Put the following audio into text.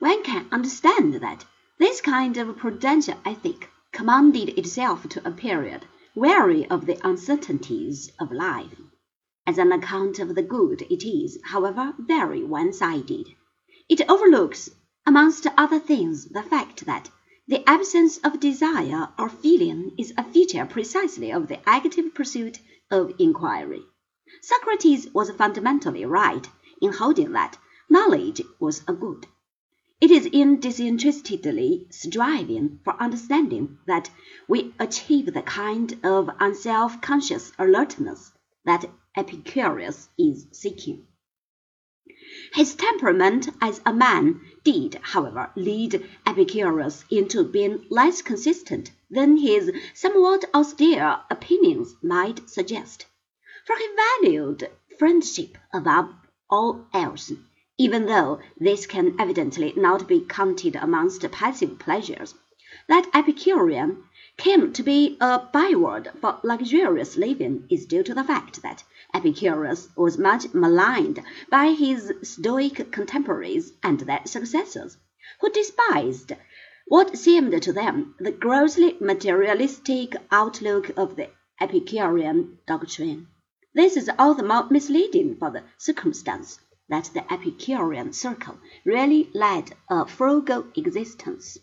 one can understand that this kind of prudential ethic commended itself to a period weary of the uncertainties of life. As an account of the good it is, however, very one-sided. It overlooks, amongst other things, the fact that the absence of desire or feeling is a feature precisely of the active pursuit of inquiry. Socrates was fundamentally right in holding that knowledge was a good. It is in disinterestedly striving for understanding that we achieve the kind of unself-conscious alertness that Epicurus is seeking. His temperament as a man did, however, lead Epicurus into being less consistent than his somewhat austere opinions might suggest, for he valued friendship above all else even though this can evidently not be counted amongst passive pleasures. That Epicurean came to be a byword for luxurious living is due to the fact that Epicurus was much maligned by his Stoic contemporaries and their successors, who despised what seemed to them the grossly materialistic outlook of the Epicurean doctrine. This is all the more misleading for the circumstance that the Epicurean circle really led a frugal existence.